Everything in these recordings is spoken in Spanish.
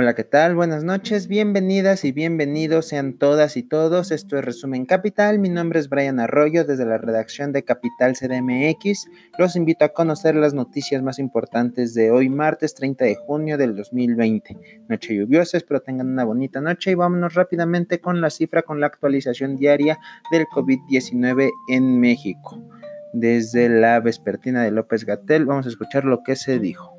Hola, ¿qué tal? Buenas noches, bienvenidas y bienvenidos sean todas y todos. Esto es Resumen Capital. Mi nombre es Brian Arroyo desde la redacción de Capital CDMX. Los invito a conocer las noticias más importantes de hoy, martes 30 de junio del 2020. Noche lluviosa, espero tengan una bonita noche y vámonos rápidamente con la cifra con la actualización diaria del COVID-19 en México. Desde la vespertina de López Gatel, vamos a escuchar lo que se dijo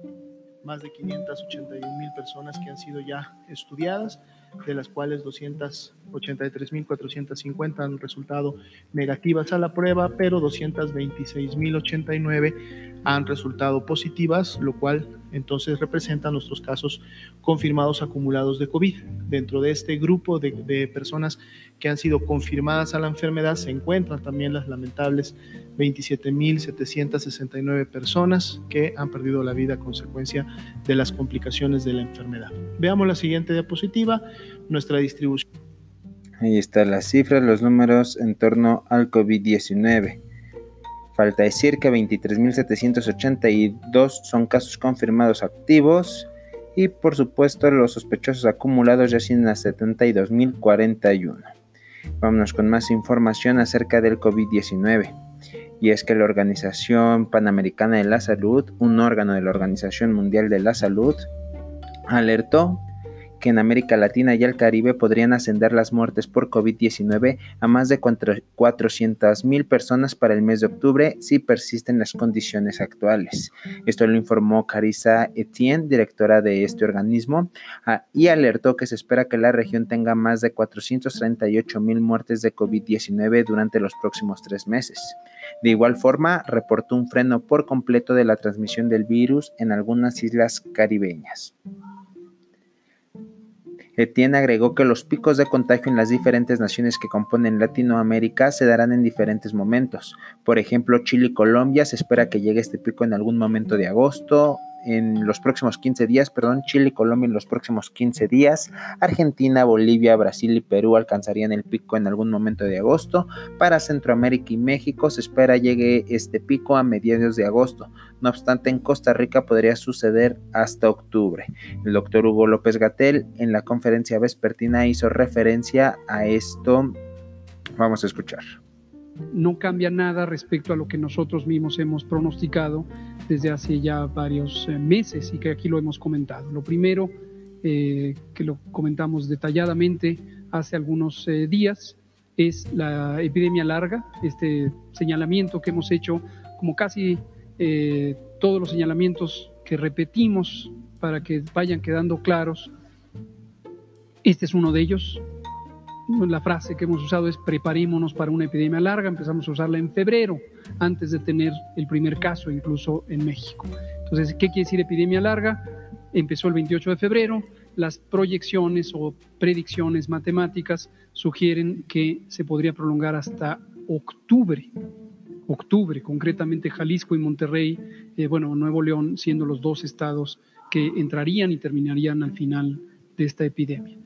más de 581 mil personas que han sido ya estudiadas, de las cuales 283.450 han resultado negativas a la prueba, pero 226.089 han resultado positivas, lo cual entonces representa nuestros casos confirmados acumulados de COVID. Dentro de este grupo de, de personas que han sido confirmadas a la enfermedad se encuentran también las lamentables 27.769 personas que han perdido la vida a consecuencia de las complicaciones de la enfermedad. Veamos la siguiente diapositiva, nuestra distribución. Ahí están las cifras, los números en torno al COVID-19. Falta decir que 23.782 son casos confirmados activos y por supuesto los sospechosos acumulados ya a 72.041. Vámonos con más información acerca del COVID-19 y es que la Organización Panamericana de la Salud, un órgano de la Organización Mundial de la Salud, alertó que en América Latina y el Caribe podrían ascender las muertes por COVID-19 a más de 400.000 personas para el mes de octubre si persisten las condiciones actuales. Esto lo informó Carissa Etienne, directora de este organismo, ah, y alertó que se espera que la región tenga más de 438.000 muertes de COVID-19 durante los próximos tres meses. De igual forma, reportó un freno por completo de la transmisión del virus en algunas islas caribeñas. Etienne agregó que los picos de contagio en las diferentes naciones que componen Latinoamérica se darán en diferentes momentos. Por ejemplo, Chile y Colombia se espera que llegue este pico en algún momento de agosto, en los próximos 15 días, perdón, Chile y Colombia en los próximos 15 días, Argentina, Bolivia, Brasil y Perú alcanzarían el pico en algún momento de agosto, para Centroamérica y México se espera llegue este pico a mediados de agosto, no obstante en Costa Rica podría suceder hasta octubre. El doctor Hugo López Gatel en la conferencia vespertina hizo referencia a esto, vamos a escuchar no cambia nada respecto a lo que nosotros mismos hemos pronosticado desde hace ya varios eh, meses y que aquí lo hemos comentado. Lo primero, eh, que lo comentamos detalladamente hace algunos eh, días, es la epidemia larga, este señalamiento que hemos hecho, como casi todos los señalamientos que repetimos para que vayan quedando claros. Este es uno de ellos, la frase que hemos usado es preparémonos para una epidemia larga, empezamos a usarla en febrero, antes de tener el primer caso incluso en México. Entonces, ¿qué quiere decir epidemia larga? Empezó el 28 de febrero, las proyecciones o predicciones matemáticas sugieren que se podría prolongar hasta octubre. Octubre, concretamente Jalisco y Monterrey, eh, bueno, Nuevo León siendo los dos estados que entrarían y terminarían al final de esta epidemia.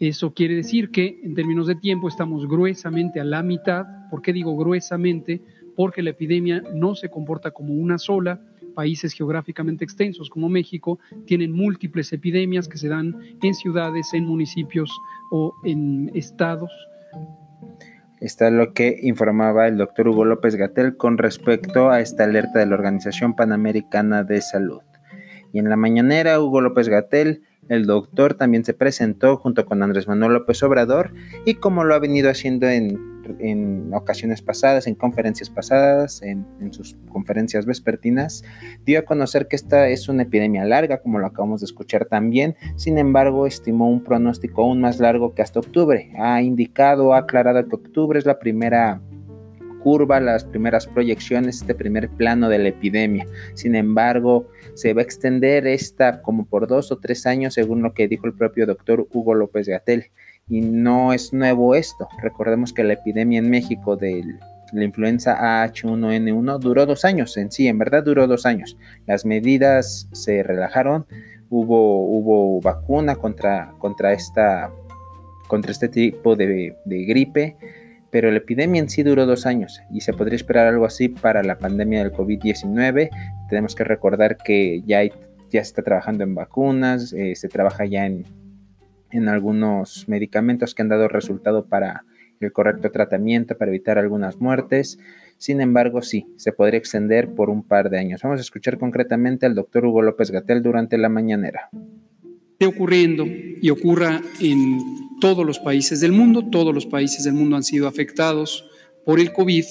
Eso quiere decir que en términos de tiempo estamos gruesamente a la mitad. ¿Por qué digo gruesamente? Porque la epidemia no se comporta como una sola. Países geográficamente extensos como México tienen múltiples epidemias que se dan en ciudades, en municipios o en estados. Está lo que informaba el doctor Hugo López Gatel con respecto a esta alerta de la Organización Panamericana de Salud. Y en la mañanera, Hugo López Gatel el doctor también se presentó junto con Andrés Manuel López Obrador y como lo ha venido haciendo en, ocasiones pasadas, en conferencias pasadas, en, sus conferencias vespertinas, dio a conocer que esta es una epidemia larga, como lo acabamos de escuchar también. Sin embargo, estimó un pronóstico aún más largo que hasta octubre. Ha indicado, ha aclarado que octubre es la primera curva, las primeras proyecciones, este primer plano de la epidemia. Sin embargo, se va a extender esta como por dos o tres años, según lo que dijo el propio doctor Hugo López Gatel. Y no es nuevo esto. Recordemos que la epidemia en México de la influenza H1N1 duró dos años en sí, en verdad duró dos años. Las medidas se relajaron, hubo, hubo vacuna contra, contra, esta, contra este tipo de gripe pero la epidemia en sí duró dos años y se podría esperar algo así para la pandemia del COVID-19. Tenemos que recordar que ya se está trabajando en vacunas, eh, se trabaja ya en, en algunos medicamentos que han dado resultado para el correcto tratamiento, para evitar algunas muertes. Sin embargo, sí, se podría extender por un par de años. Vamos a escuchar concretamente al doctor Hugo López Gatel durante la mañanera. Está ocurriendo y ocurra en todos los países del mundo, todos los países del mundo han sido afectados por el COVID,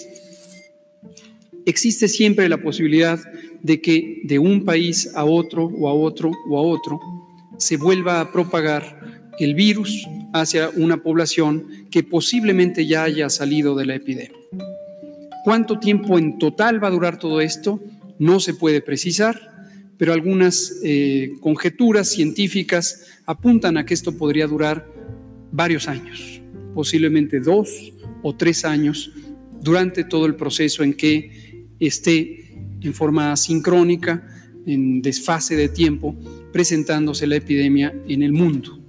existe siempre la posibilidad de que de un país a otro o a otro o a otro se vuelva a propagar el virus hacia una población que posiblemente ya haya salido de la epidemia. ¿Cuánto tiempo en total va a durar todo esto? No se puede precisar, pero algunas eh, conjeturas científicas apuntan a que esto podría durar varios años, posiblemente dos o tres años, durante todo el proceso en que esté en forma sincrónica, en desfase de tiempo, presentándose la epidemia en el mundo.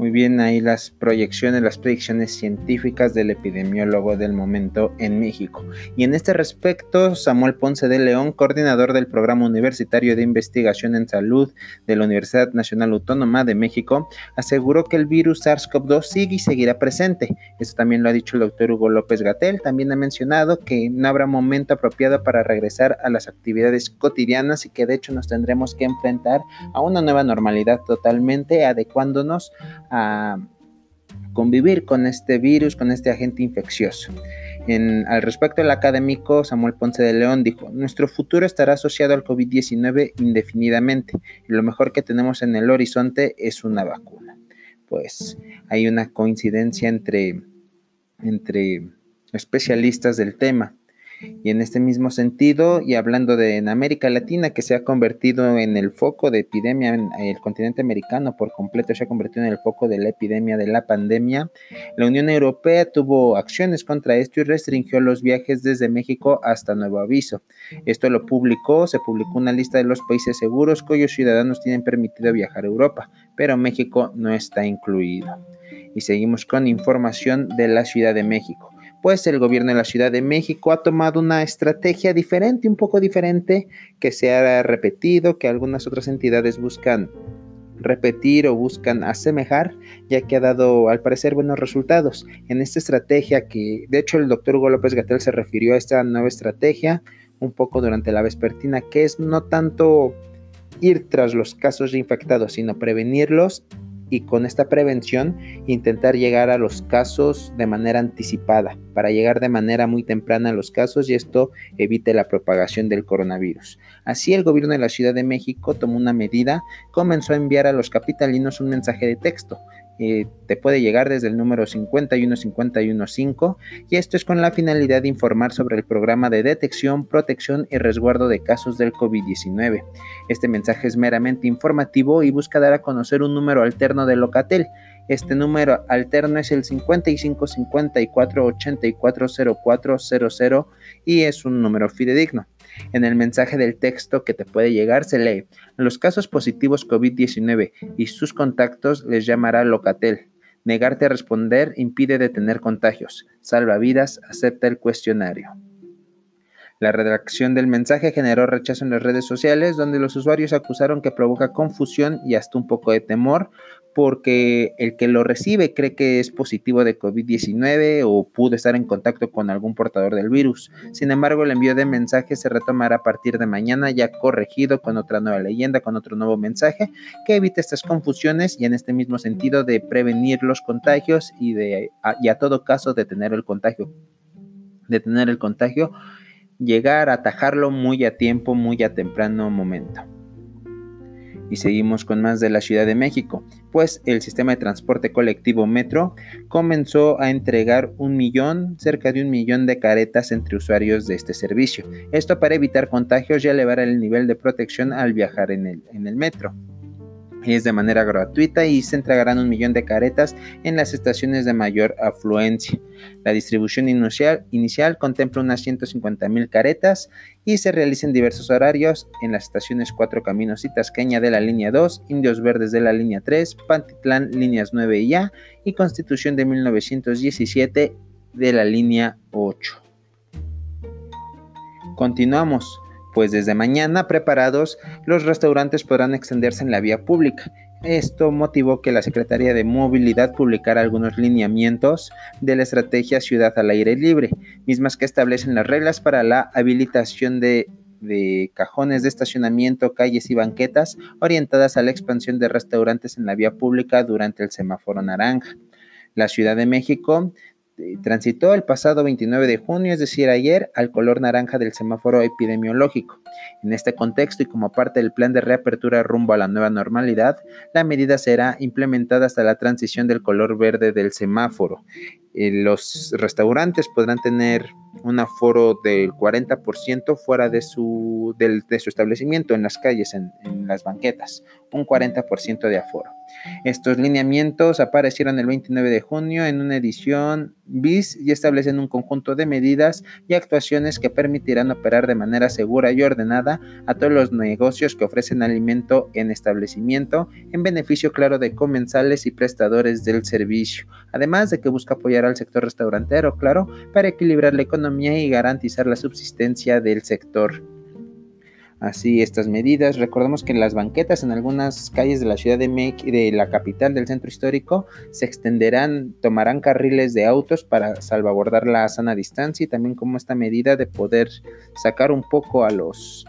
Muy bien, ahí las proyecciones, las predicciones científicas del epidemiólogo del momento en México. Y en este respecto, Samuel Ponce de León, coordinador del Programa Universitario de Investigación en Salud de la Universidad Nacional Autónoma de México, aseguró que el virus SARS-CoV-2 sigue y seguirá presente. Esto también lo ha dicho el doctor Hugo López Gatel. También ha mencionado que no habrá momento apropiado para regresar a las actividades cotidianas y que de hecho nos tendremos que enfrentar a una nueva normalidad totalmente adecuándonos a convivir con este virus, con este agente infeccioso. Al respecto, el académico Samuel Ponce de León dijo, nuestro futuro estará asociado al COVID-19 indefinidamente y lo mejor que tenemos en el horizonte es una vacuna. Pues hay una coincidencia entre, entre especialistas del tema. Y en este mismo sentido, y hablando de en América Latina, que se ha convertido en el foco de epidemia, en el continente americano por completo se ha convertido en el foco de la epidemia de la pandemia, la Unión Europea tuvo acciones contra esto y restringió los viajes desde México hasta nuevo aviso. Esto lo publicó, se publicó una lista de los países seguros cuyos ciudadanos tienen permitido viajar a Europa, pero México no está incluido. Y seguimos con información de la Ciudad de México pues el gobierno de la Ciudad de México ha tomado una estrategia diferente, un poco diferente, que se ha repetido, que algunas otras entidades buscan repetir o buscan asemejar, ya que ha dado al parecer buenos resultados. En esta estrategia que, de hecho, el doctor Hugo López Gatel se refirió a esta nueva estrategia un poco durante la vespertina, que es no tanto ir tras los casos infectados, sino prevenirlos y con esta prevención intentar llegar a los casos de manera anticipada, para llegar de manera muy temprana a los casos y esto evite la propagación del coronavirus. Así el gobierno de la Ciudad de México tomó una medida, comenzó a enviar a los capitalinos un mensaje de texto te puede llegar desde el número 51515 y esto es con la finalidad de informar sobre el programa de detección, protección y resguardo de casos del COVID-19. Este mensaje es meramente informativo y busca dar a conocer un número alterno de Locatel. Este número alterno es el 5554840400 y es un número fidedigno. En el mensaje del texto que te puede llegar se lee, los casos positivos COVID-19 y sus contactos les llamará Locatel. Negarte a responder impide detener contagios. Salva vidas, acepta el cuestionario. La redacción del mensaje generó rechazo en las redes sociales, donde los usuarios acusaron que provoca confusión y hasta un poco de temor, porque el que lo recibe cree que es positivo de COVID-19 o pudo estar en contacto con algún portador del virus. Sin embargo, el envío de mensaje se retomará a partir de mañana, ya corregido con otra nueva leyenda, con otro nuevo mensaje, que evite estas confusiones y en este mismo sentido de prevenir los contagios y, de, y a todo caso detener el contagio. Detener el contagio llegar a atajarlo muy a tiempo, muy a temprano momento. Y seguimos con más de la Ciudad de México, pues el sistema de transporte colectivo Metro comenzó a entregar un millón, cerca de un millón de caretas entre usuarios de este servicio. Esto para evitar contagios y elevar el nivel de protección al viajar en el, en el metro es de manera gratuita y se entregarán un millón de caretas en las estaciones de mayor afluencia. La distribución inicial, contempla unas 150 mil caretas y se realiza en diversos horarios en las estaciones Cuatro Caminos y Tasqueña de la línea 2, Indios Verdes de la línea 3, Pantitlán líneas 9 y A y Constitución de 1917 de la línea 8. Continuamos pues desde mañana preparados los restaurantes podrán extenderse en la vía pública. Esto motivó que la Secretaría de Movilidad publicara algunos lineamientos de la estrategia Ciudad al Aire Libre, mismas que establecen las reglas para la habilitación de, cajones de estacionamiento, calles y banquetas orientadas a la expansión de restaurantes en la vía pública durante el semáforo naranja. La Ciudad de México transitó el pasado 29 de junio, es decir, ayer, al color naranja del semáforo epidemiológico. En este contexto y como parte del plan de reapertura rumbo a la nueva normalidad, la medida será implementada hasta la transición del color verde del semáforo. Eh, los restaurantes podrán tener un aforo del 40% fuera de su, de su establecimiento, en las calles, en, en las banquetas, un 40% de aforo. Estos lineamientos aparecieron el 29 de junio en una edición BIS y establecen un conjunto de medidas y actuaciones que permitirán operar de manera segura y ordenada a todos los negocios que ofrecen alimento en establecimiento en beneficio claro de comensales y prestadores del servicio, además de que busca apoyar al sector restaurantero, claro, para equilibrar la economía y garantizar la subsistencia del sector así estas medidas. Recordemos que las banquetas en algunas calles de la ciudad de México, de la capital del centro histórico, se extenderán, tomarán carriles de autos para salvaguardar la sana distancia y también como esta medida de poder sacar un poco a los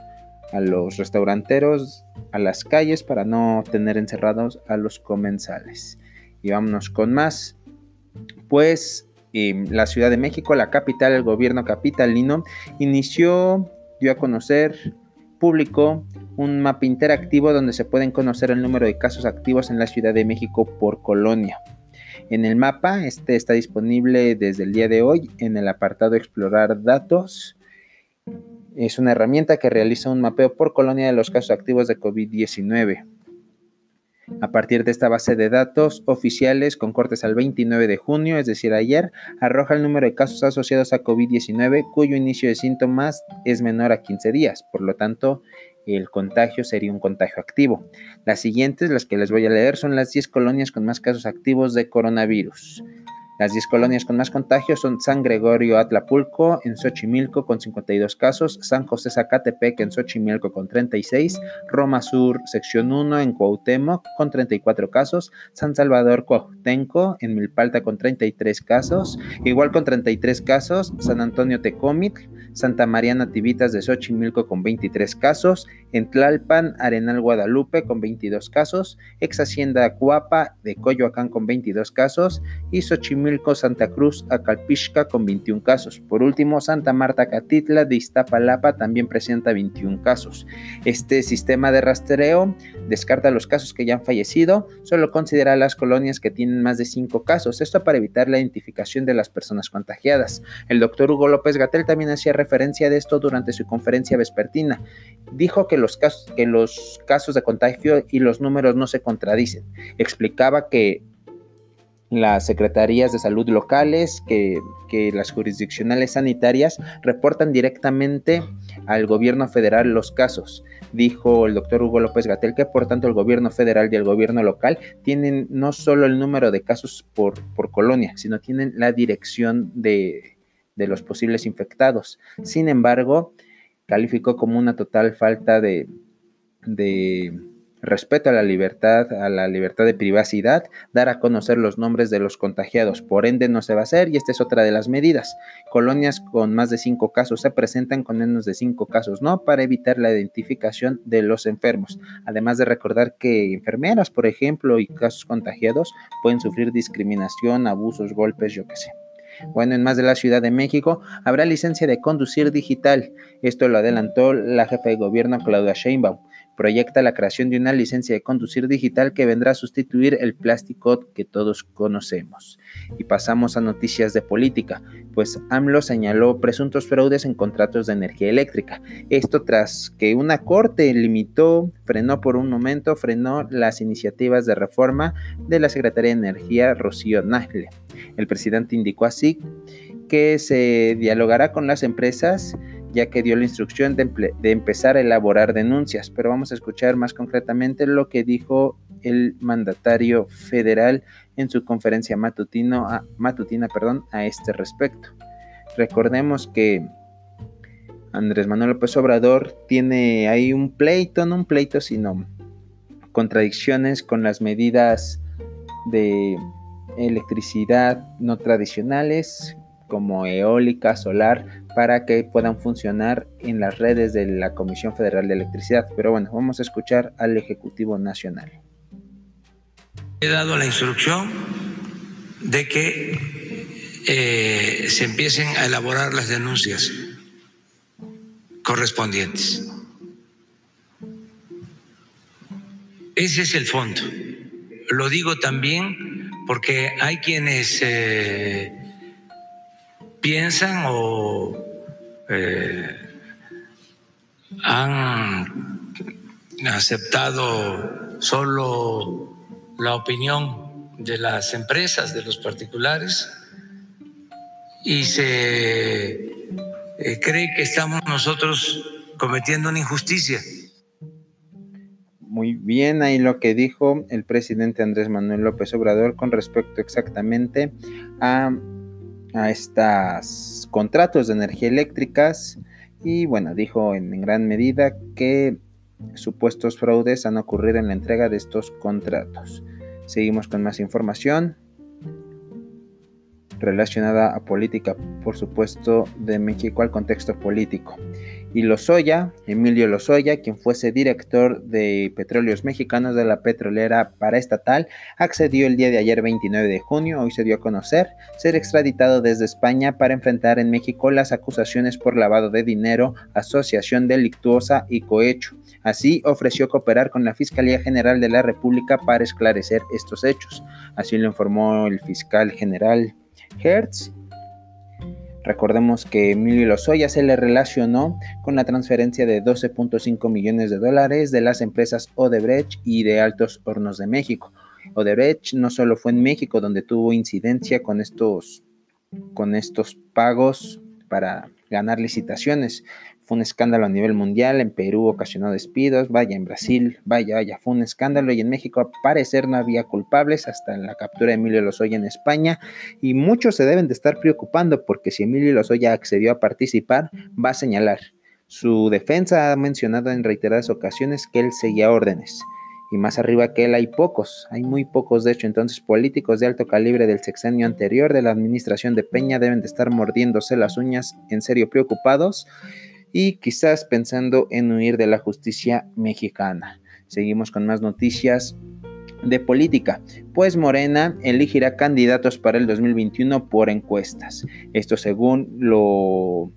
a los restauranteros a las calles para no tener encerrados a los comensales. Y vámonos con más. Pues eh, la Ciudad de México, la capital, el gobierno capitalino, inició, dio a conocer publicó un mapa interactivo donde se pueden conocer el número de casos activos en la Ciudad de México por colonia. En el mapa, este está disponible desde el día de hoy en el apartado Explorar datos. Es una herramienta que realiza un mapeo por colonia de los casos activos de COVID-19. A partir de esta base de datos oficiales con cortes al 29 de junio, es decir, ayer, arroja el número de casos asociados a COVID-19 cuyo inicio de síntomas es menor a 15 días. Por lo tanto, el contagio sería un contagio activo. Las siguientes, las que les voy a leer, son las 10 colonias con más casos activos de coronavirus. Las 10 colonias con más contagios son San Gregorio Atlapulco en Xochimilco con 52 casos, San José Zacatepec en Xochimilco con 36, Roma Sur sección 1 en Cuauhtémoc con 34 casos, San Salvador Cuauhtenco en Milpalta con 33 casos, igual con 33 casos, San Antonio Tecomitl, Santa María Nativitas de Xochimilco con 23 casos, en Tlalpan, Arenal Guadalupe con 22 casos, ex Hacienda Cuapa de Coyoacán con 22 casos y Santa Cruz Acalpixca con 21 casos. Por último, Santa Marta Catitla de Iztapalapa también presenta 21 casos. Este sistema de rastreo descarta los casos que ya han fallecido, solo considera las colonias que tienen más de 5 casos, esto para evitar la identificación de las personas contagiadas. El doctor Hugo López Gatel también hacía referencia de esto durante su conferencia vespertina. Dijo que los casos de contagio y los números no se contradicen. Explicaba que las secretarías de salud locales, que, que, las jurisdiccionales sanitarias reportan directamente al gobierno federal los casos. Dijo el doctor Hugo López Gatel que por tanto el gobierno federal y el gobierno local tienen no solo el número de casos por, por colonia, sino tienen la dirección de, de los posibles infectados. Sin embargo, calificó como una total falta de, de respeto a la libertad, a la libertad de privacidad, dar a conocer los nombres de los contagiados. Por ende, no se va a hacer y esta es otra de las medidas. Colonias con más de cinco casos se presentan con menos de cinco casos, ¿no? Para evitar la identificación de los enfermos. Además de recordar que enfermeras, por ejemplo, y casos contagiados pueden sufrir discriminación, abusos, golpes, yo qué sé. Bueno, en más de la Ciudad de México habrá licencia de conducir digital. Esto lo adelantó la jefa de gobierno Claudia Sheinbaum. Proyecta la creación de una licencia de conducir digital que vendrá a sustituir el plástico que todos conocemos. Y pasamos a noticias de política, pues AMLO señaló presuntos fraudes en contratos de energía eléctrica. Esto tras que una corte limitó, frenó por un momento, frenó las iniciativas de reforma de la Secretaría de Energía Rocío Nagle. El presidente indicó así que se dialogará con las empresas ya que dio la instrucción de, empezar a elaborar denuncias, pero vamos a escuchar más concretamente lo que dijo el mandatario federal en su conferencia matutino matutina perdón, a este respecto. Recordemos que Andrés Manuel López Obrador tiene ahí un pleito, no un pleito, sino contradicciones con las medidas de electricidad no tradicionales como eólica, solar, para que puedan funcionar en las redes de la Comisión Federal de Electricidad. Pero bueno, vamos a escuchar al Ejecutivo Nacional. He dado la instrucción de que eh, se empiecen a elaborar las denuncias correspondientes. Ese es el fondo. Lo digo también porque hay quienes eh, piensan o eh, han aceptado solo la opinión de las empresas, de los particulares, y se eh, cree que estamos nosotros cometiendo una injusticia. Muy bien, ahí lo que dijo el presidente Andrés Manuel López Obrador con respecto exactamente a a estos contratos de energía eléctricas y bueno, dijo en, gran medida que supuestos fraudes han ocurrido en la entrega de estos contratos. Seguimos con más información relacionada a política, por supuesto, de México al contexto político y Lozoya, Emilio Lozoya, quien fuese director de Petróleos Mexicanos de la petrolera paraestatal, accedió el día de ayer 29 de junio, hoy se dio a conocer, ser extraditado desde España para enfrentar en México las acusaciones por lavado de dinero, asociación delictuosa y cohecho. Así ofreció cooperar con la Fiscalía General de la República para esclarecer estos hechos. Así lo informó el fiscal general Hertz Recordemos que Emilio Lozoya se le relacionó con la transferencia de 12.5 millones de dólares de las empresas Odebrecht y de Altos Hornos de México. Odebrecht no solo fue en México donde tuvo incidencia con estos, con estos pagos para ganar licitaciones, un escándalo a nivel mundial, en Perú ocasionó despidos, vaya en Brasil, vaya, vaya, fue un escándalo y en México al parecer no había culpables hasta la captura de Emilio Lozoya en España. Y muchos se deben de estar preocupando porque si Emilio Lozoya accedió a participar, va a señalar. Su defensa ha mencionado en reiteradas ocasiones que él seguía órdenes. Y más arriba que él hay pocos, hay muy pocos de hecho, entonces políticos de alto calibre del sexenio anterior de la administración de Peña deben de estar mordiéndose las uñas en serio preocupados y quizás pensando en huir de la justicia mexicana. Seguimos con más noticias de política, pues Morena elegirá candidatos para el 2021 por encuestas. Esto según lo,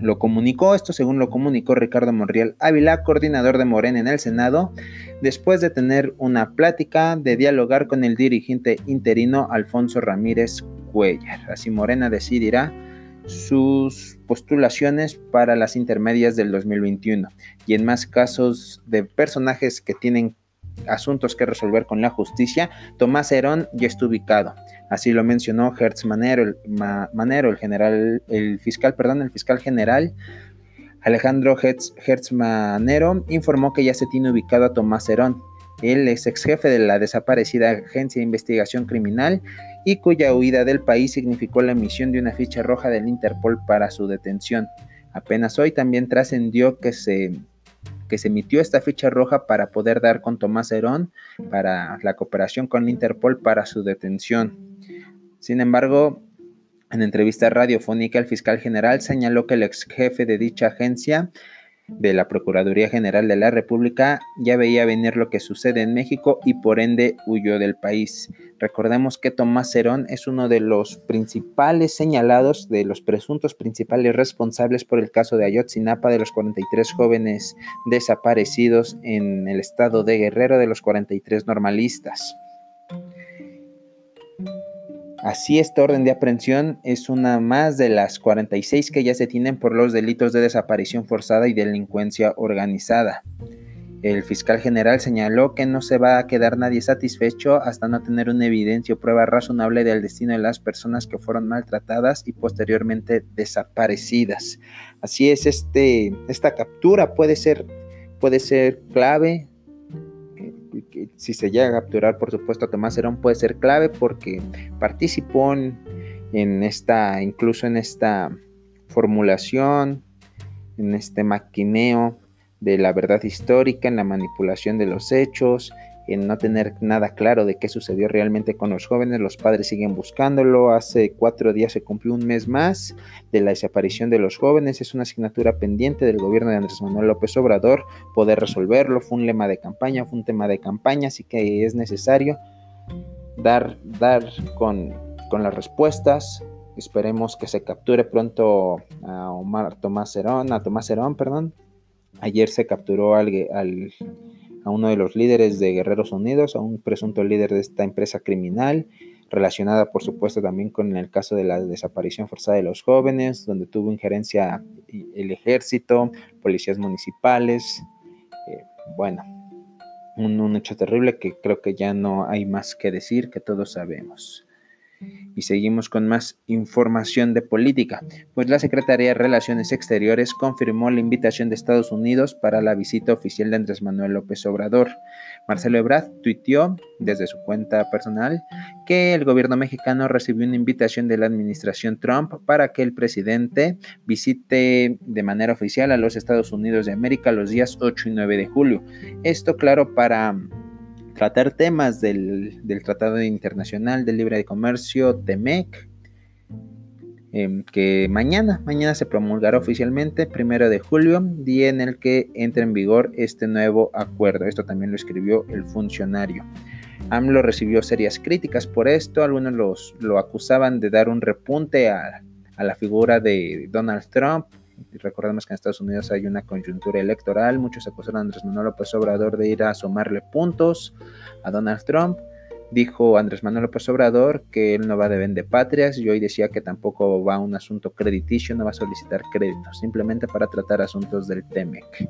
lo comunicó, esto según lo comunicó Ricardo Monreal Ávila, coordinador de Morena en el Senado, después de tener una plática de dialogar con el dirigente interino Alfonso Ramírez Cuellar. Así Morena decidirá sus postulaciones para las intermedias del 2021 y en más casos de personajes que tienen asuntos que resolver con la justicia, Tomás Herón ya está ubicado. Así lo mencionó Hertz Manero, el, Manero, el general, el fiscal, perdón, el fiscal general Alejandro Hertz, Manero informó que ya se tiene ubicado a Tomás Herón. Él es ex jefe de la desaparecida Agencia de Investigación Criminal y cuya huida del país significó la emisión de una ficha roja del Interpol para su detención. Apenas hoy también trascendió que se, que se emitió esta ficha roja para poder dar con Tomás Herón para la cooperación con Interpol para su detención. Sin embargo, en entrevista radiofónica, el fiscal general señaló que el ex jefe de dicha agencia de la Procuraduría General de la República ya veía venir lo que sucede en México y por ende huyó del país. Recordemos que Tomás Cerón es uno de los principales señalados, de los presuntos principales responsables por el caso de Ayotzinapa de los 43 jóvenes desaparecidos en el estado de Guerrero de los 43 normalistas. Así, esta orden de aprehensión es una más de las 46 que ya se tienen por los delitos de desaparición forzada y delincuencia organizada. El fiscal general señaló que no se va a quedar nadie satisfecho hasta no tener una evidencia o prueba razonable del destino de las personas que fueron maltratadas y posteriormente desaparecidas. Así es, este, esta captura puede ser, puede ser clave si se llega a capturar, por supuesto, a Tomás Herón puede ser clave porque participó en, esta, incluso en esta formulación en este maquineo de la verdad histórica, en la manipulación de los hechos, en no tener nada claro de qué sucedió realmente con los jóvenes. Los padres siguen buscándolo. Hace cuatro días se cumplió un mes más de la desaparición de los jóvenes. Es una asignatura pendiente del gobierno de Andrés Manuel López Obrador poder resolverlo. Fue un lema de campaña, fue un tema de campaña, así que es necesario dar, dar con, con las respuestas. Esperemos que se capture pronto a Omar Tomás Herón, a Tomás Herón, perdón. Ayer se capturó al, al a uno de los líderes de Guerreros Unidos, a un presunto líder de esta empresa criminal, relacionada por supuesto también con el caso de la desaparición forzada de los jóvenes, donde tuvo injerencia el ejército, policías municipales, eh, bueno, un, un hecho terrible que creo que ya no hay más que decir, que todos sabemos. Y seguimos con más información de política, pues la Secretaría de Relaciones Exteriores confirmó la invitación de Estados Unidos para la visita oficial de Andrés Manuel López Obrador. Marcelo Ebrard tuiteó desde su cuenta personal que el gobierno mexicano recibió una invitación de la administración Trump para que el presidente visite de manera oficial a los Estados Unidos de América los días 8 y 9 de julio. Esto claro para tratar temas del, Tratado Internacional de Libre Comercio, TEMEC, em, que mañana, mañana se promulgará oficialmente, primero de julio, día en el que entra en vigor este nuevo acuerdo. Esto también lo escribió el funcionario. AMLO recibió serias críticas por esto, algunos los, lo acusaban de dar un repunte a, a la figura de Donald Trump, recordemos que en Estados Unidos hay una coyuntura electoral. Muchos acusaron a Andrés Manuel López Obrador de ir a sumarle puntos a Donald Trump. Dijo Andrés Manuel López Obrador que él no va de vende patrias y hoy decía que tampoco va a un asunto crediticio, no va a solicitar crédito, simplemente para tratar asuntos del TEMEC.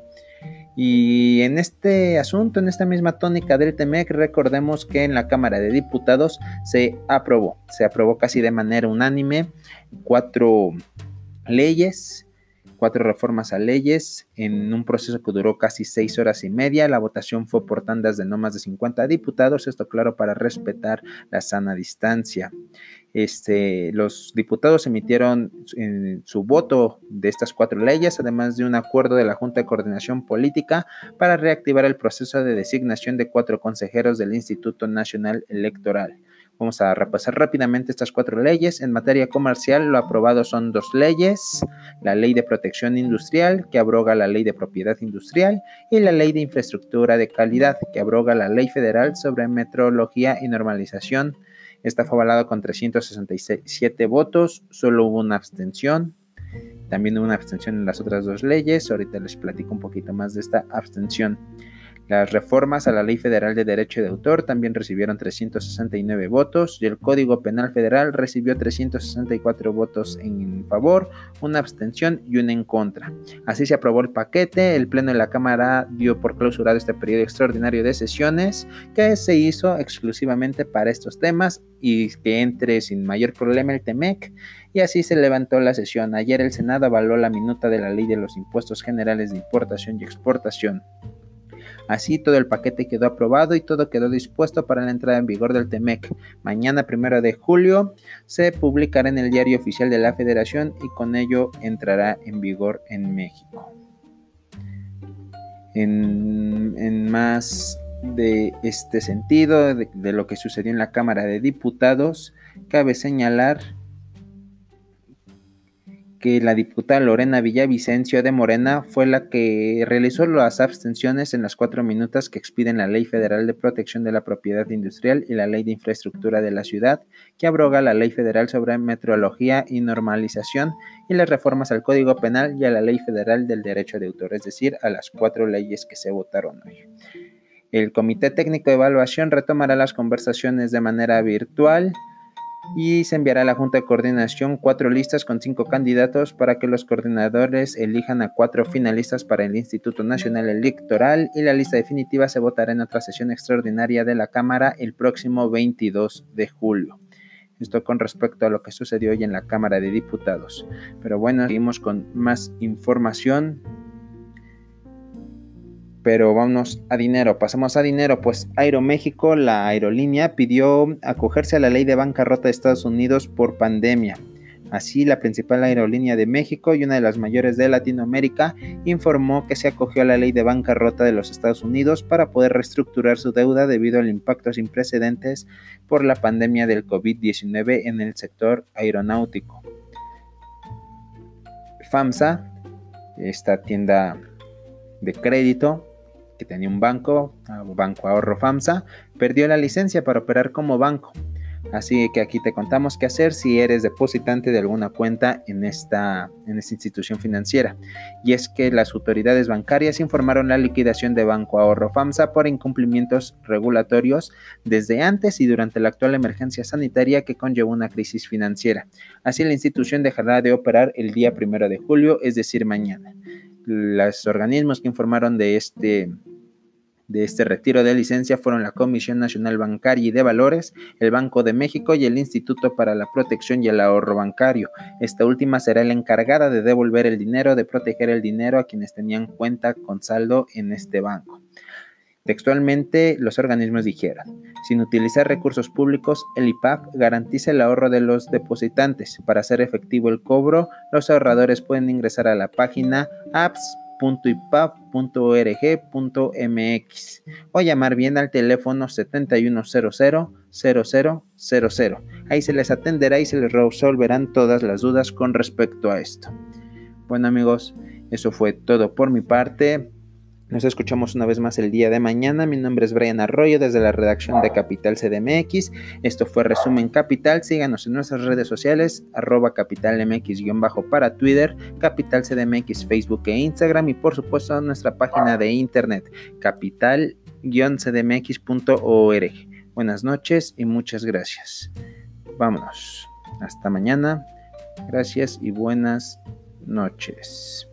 Y en este asunto, en esta misma tónica del TEMEC, recordemos que en la Cámara de Diputados se aprobó, se aprobó casi de manera unánime cuatro leyes cuatro reformas a leyes en un proceso que duró casi seis horas y media. La votación fue por tandas de no más de 50 diputados, esto claro para respetar la sana distancia. Este, los diputados emitieron su voto de estas cuatro leyes, además de un acuerdo de la Junta de Coordinación Política para reactivar el proceso de designación de cuatro consejeros del Instituto Nacional Electoral. Vamos a repasar rápidamente estas cuatro leyes. En materia comercial, lo aprobado son dos leyes. La ley de protección industrial, que abroga la ley de propiedad industrial, y la ley de infraestructura de calidad, que abroga la ley federal sobre metrología y normalización. Esta fue avalado con 367 votos, solo hubo una abstención. También hubo una abstención en las otras dos leyes. Ahorita les platico un poquito más de esta abstención. Las reformas a la Ley Federal de Derecho de Autor también recibieron 369 votos y el Código Penal Federal recibió 364 votos en favor, una abstención y una en contra. Así se aprobó el paquete, el Pleno de la Cámara dio por clausurado este periodo extraordinario de sesiones que se hizo exclusivamente para estos temas y que entre sin mayor problema el TEMEC y así se levantó la sesión. Ayer el Senado avaló la minuta de la Ley de los Impuestos Generales de Importación y Exportación. Así todo el paquete quedó aprobado y todo quedó dispuesto para la entrada en vigor del TEMEC. Mañana, primero de julio, se publicará en el diario oficial de la Federación y con ello entrará en vigor en México. En, más de este sentido, de lo que sucedió en la Cámara de Diputados, cabe señalar que la diputada Lorena Villavicencio de Morena fue la que realizó las abstenciones en las cuatro minutos que expiden la Ley Federal de Protección de la Propiedad Industrial y la Ley de Infraestructura de la Ciudad, que abroga la Ley Federal sobre Metrología y Normalización y las reformas al Código Penal y a la Ley Federal del Derecho de Autor, es decir, a las cuatro leyes que se votaron hoy. El Comité Técnico de Evaluación retomará las conversaciones de manera virtual y se enviará a la Junta de Coordinación cuatro listas con cinco candidatos para que los coordinadores elijan a cuatro finalistas para el Instituto Nacional Electoral y la lista definitiva se votará en otra sesión extraordinaria de la Cámara el próximo 22 de julio. Esto con respecto a lo que sucedió hoy en la Cámara de Diputados. Pero bueno, seguimos con más información pero vámonos a dinero. Pasamos a dinero, pues Aeroméxico, la aerolínea, pidió acogerse a la ley de bancarrota de Estados Unidos por pandemia. Así, la principal aerolínea de México y una de las mayores de Latinoamérica informó que se acogió a la ley de bancarrota de los Estados Unidos para poder reestructurar su deuda debido al impacto sin precedentes por la pandemia del COVID-19 en el sector aeronáutico. FAMSA, esta tienda de crédito que tenía un banco, Banco Ahorro FAMSA, perdió la licencia para operar como banco. Así que aquí te contamos qué hacer si eres depositante de alguna cuenta en esta, en esta institución financiera. Y es que las autoridades bancarias informaron la liquidación de Banco Ahorro FAMSA por incumplimientos regulatorios desde antes y durante la actual emergencia sanitaria que conllevó una crisis financiera. Así la institución dejará de operar el día primero de julio, es decir, mañana. Los organismos que informaron de este de este retiro de licencia fueron la Comisión Nacional Bancaria y de Valores, el Banco de México y el Instituto para la Protección y el Ahorro Bancario. Esta última será la encargada de devolver el dinero, de proteger el dinero a quienes tenían cuenta con saldo en este banco. Textualmente, los organismos dijeron, sin utilizar recursos públicos, el IPAP garantiza el ahorro de los depositantes. Para hacer efectivo el cobro, los ahorradores pueden ingresar a la página apps .ipap.org.mx o llamar bien al teléfono 7100 Ahí se les atenderá y se les resolverán todas las dudas con respecto a esto. Bueno amigos, eso fue todo por mi parte. Nos escuchamos una vez más el día de mañana. Mi nombre es Brian Arroyo desde la redacción de Capital CDMX. Esto fue Resumen Capital. Síganos en nuestras redes sociales, arroba capitalmx-bajo para Twitter, Capital CDMX, Facebook e Instagram y por supuesto nuestra página de internet, capital-cdmx.org. Buenas noches y muchas gracias. Vámonos. Hasta mañana. Gracias y buenas noches.